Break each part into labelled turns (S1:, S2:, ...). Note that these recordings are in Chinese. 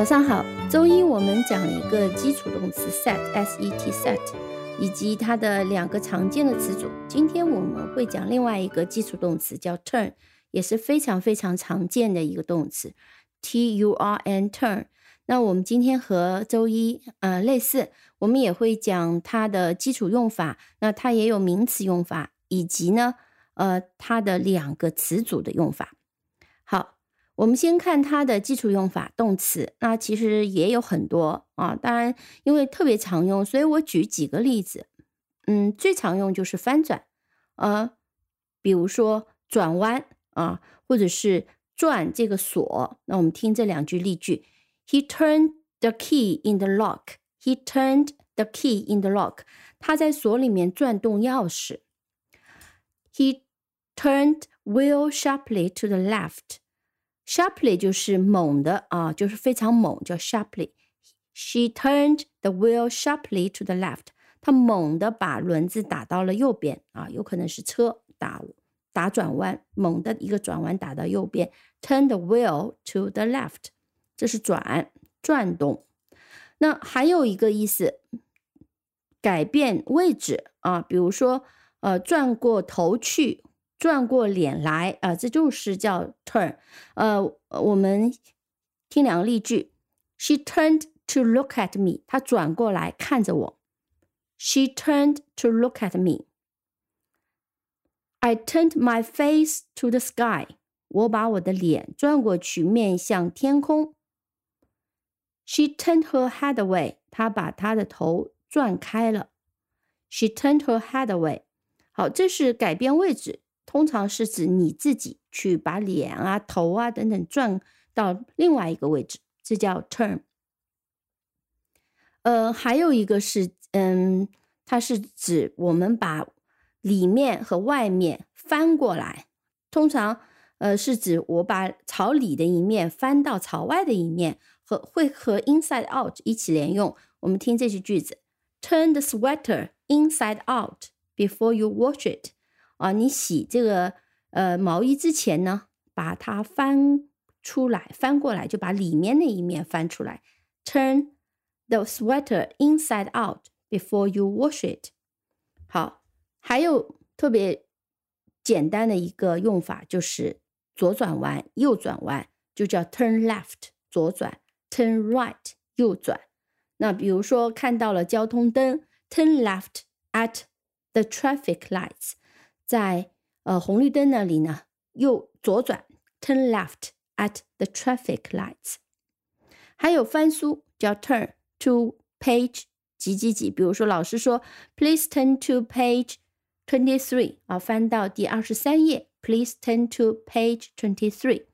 S1: 早上好，周一我们讲一个基础动词 set，s e t set，以及它的两个常见的词组。今天我们会讲另外一个基础动词叫 turn，也是非常非常常见的一个动词 t u r n turn。那我们今天和周一呃类似，我们也会讲它的基础用法，那它也有名词用法，以及呢呃它的两个词组的用法。我们先看它的基础用法，动词。那其实也有很多啊，当然因为特别常用，所以我举几个例子。嗯，最常用就是翻转，呃，比如说转弯啊，或者是转这个锁。那我们听这两句例句：He turned the key in the lock. He turned the key in the lock. 他在锁里面转动钥匙。He turned wheel sharply to the left. Sharply 就是猛的啊，就是非常猛，叫 sharply。She turned the wheel sharply to the left。她猛地把轮子打到了右边啊，有可能是车打打转弯，猛的一个转弯打到右边。Turn the wheel to the left，这是转转动。那还有一个意思，改变位置啊，比如说呃，转过头去。转过脸来啊，这就是叫 turn。呃，我们听两个例句：She turned to look at me。她转过来看着我。She turned to look at me。I turned my face to the sky。我把我的脸转过去，面向天空。She turned her head away。她把她的头转开了。She turned her head away。好，这是改变位置。 通常是指你自己去把脸啊、头啊等等转到另外一个位置，这叫 turn。呃，还有一个是，嗯，它是指我们把里面和外面翻过来。通常，呃，是指我把朝里的一面翻到朝外的一面，和会和 inside out 一起连用。我们听这句句子：Turn the sweater inside out before you wash it。啊，你洗这个呃毛衣之前呢，把它翻出来，翻过来就把里面那一面翻出来。Turn the sweater inside out before you wash it。好，还有特别简单的一个用法就是左转弯、右转弯，就叫 turn left 左转，turn right 右转。那比如说看到了交通灯，turn left at the traffic lights。在呃红绿灯那里呢，右左转，turn left at the traffic lights。还有翻书叫 turn to page 几几几，比如说老师说，please turn to page twenty three 啊，翻到第二十三页，please turn to page twenty three。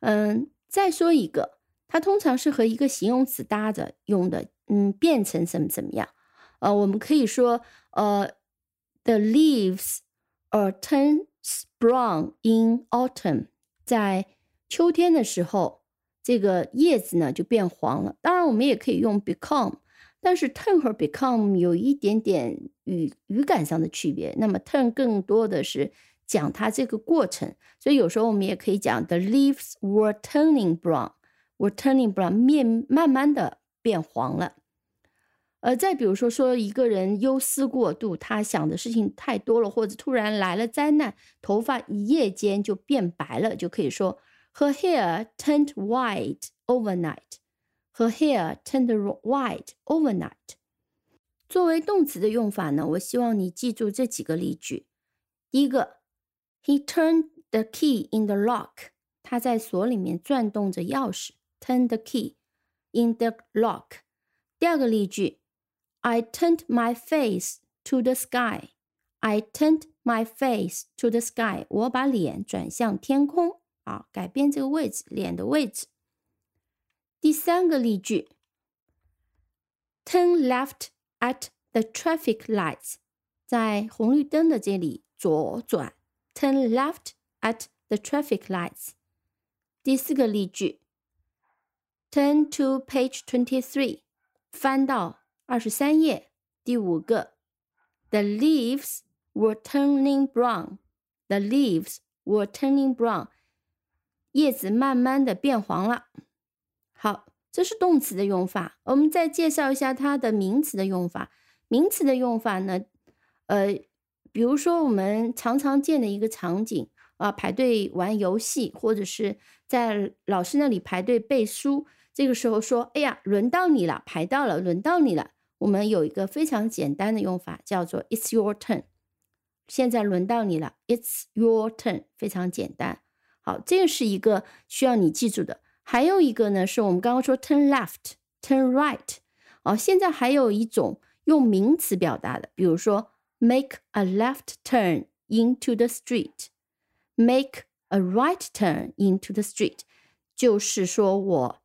S1: 嗯，再说一个，它通常是和一个形容词搭着用的，嗯，变成怎么怎么样？呃，我们可以说，呃，the leaves。Or turns brown in autumn，在秋天的时候，这个叶子呢就变黄了。当然，我们也可以用 become，但是 turn 和 become 有一点点语语感上的区别。那么 turn 更多的是讲它这个过程，所以有时候我们也可以讲 the leaves were turning brown，were turning brown，面慢慢的变黄了。呃，再比如说，说一个人忧思过度，他想的事情太多了，或者突然来了灾难，头发一夜间就变白了，就可以说 Her hair turned white overnight. Her hair turned white overnight. 作为动词的用法呢，我希望你记住这几个例句。第一个，He turned the key in the lock. 他在锁里面转动着钥匙。Turn the key in the lock. 第二个例句。I turned my face to the sky. I turned my face to the sky. 我把脸转向天空啊，改变这个位置，脸的位置。第三个例句，Turn left at the traffic lights. 在红绿灯的这里左转。Turn left at the traffic lights. 第四个例句，Turn to page twenty-three. 翻到 二十三页，第五个，The leaves were turning brown. The leaves were turning brown. 叶子慢慢的变黄了。好，这是动词的用法。我们再介绍一下它的名词的用法。名词的用法呢，呃，比如说我们常常见的一个场景啊，排队玩游戏，或者是在老师那里排队背书。这个时候说：“哎呀，轮到你了，排到了，轮到你了。”我们有一个非常简单的用法，叫做 "It's your turn"。现在轮到你了，"It's your turn"，非常简单。好，这是一个需要你记住的。还有一个呢，是我们刚刚说 "turn left"，"turn right"。哦，现在还有一种用名词表达的，比如说 "make a left turn into the street"，"make a right turn into the street"，就是说我。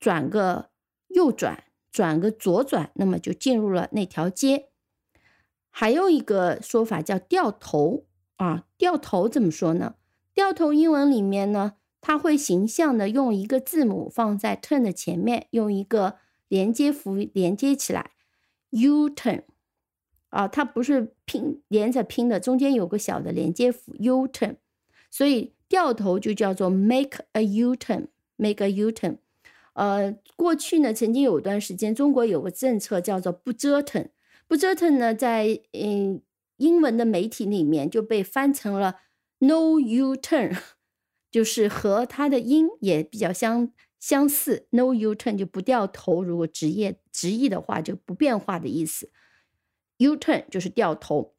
S1: 转个右转，转个左转，那么就进入了那条街。还有一个说法叫掉头啊，掉头怎么说呢？掉头英文里面呢，它会形象的用一个字母放在 turn 的前面，用一个连接符连接起来，U turn 啊，它不是拼连着拼的，中间有个小的连接符 U turn，所以掉头就叫做 make a U turn，make a U turn。呃，过去呢，曾经有一段时间，中国有个政策叫做“不折腾”。不折腾呢，在嗯英文的媒体里面就被翻成了 “no U turn”，就是和它的音也比较相相似。“no U turn” 就不掉头，如果直译直译的话，就不变化的意思。“U turn” 就是掉头。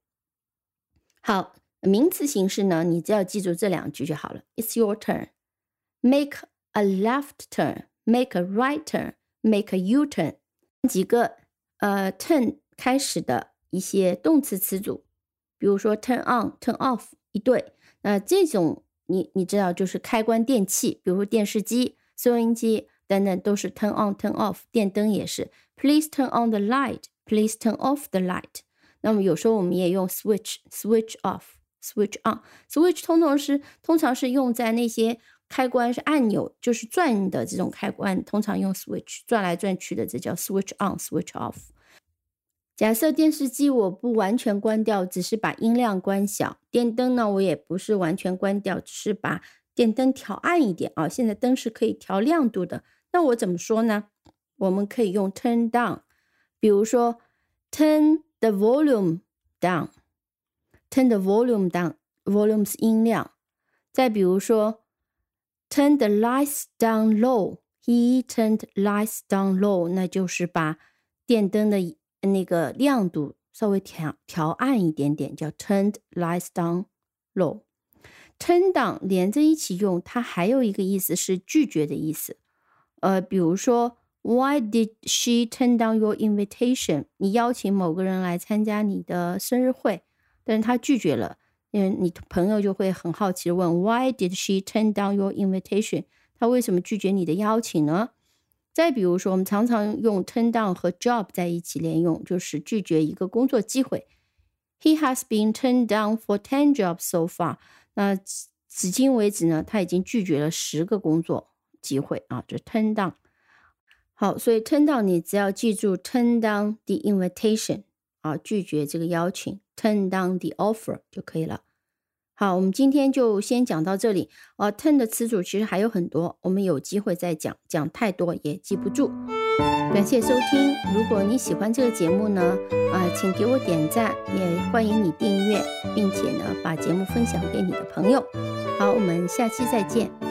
S1: 好，名词形式呢，你只要记住这两句就好了。It's your turn. Make a left turn. Make a right turn, make a U turn，几个呃 turn 开始的一些动词词组，比如说 turn on, turn off 一对，那这种你你知道就是开关电器，比如说电视机、收音机等等都是 turn on, turn off，电灯也是。Please turn on the light, please turn off the light。那么有时候我们也用 switch, switch off, switch on。switch 通常是通常是用在那些。开关是按钮，就是转的这种开关，通常用 switch 转来转去的，这叫 switch on，switch off。假设电视机我不完全关掉，只是把音量关小；电灯呢，我也不是完全关掉，只是把电灯调暗一点啊。现在灯是可以调亮度的，那我怎么说呢？我们可以用 turn down，比如说 turn the volume down，turn the volume down，volume 是音量。再比如说。Turn the lights down low. He turned lights down low. 那就是把电灯的那个亮度稍微调调暗一点点，叫 turned lights down low。Turn down 连着一起用，它还有一个意思是拒绝的意思。呃，比如说，Why did she turn down your invitation？你邀请某个人来参加你的生日会，但是他拒绝了。嗯，你朋友就会很好奇问，Why did she turn down your invitation？他为什么拒绝你的邀请呢？再比如说，我们常常用 turn down 和 job 在一起连用，就是拒绝一个工作机会。He has been turned down for ten jobs so far。那至今为止呢，他已经拒绝了十个工作机会啊，就 turn down。好，所以 turn down 你只要记住 turn down the invitation 啊，拒绝这个邀请，turn down the offer 就可以了。好，我们今天就先讲到这里。呃，turn 的词组其实还有很多，我们有机会再讲，讲太多也记不住。感谢收听，如果你喜欢这个节目呢，啊，请给我点赞，也欢迎你订阅，并且呢，把节目分享给你的朋友。好，我们下期再见。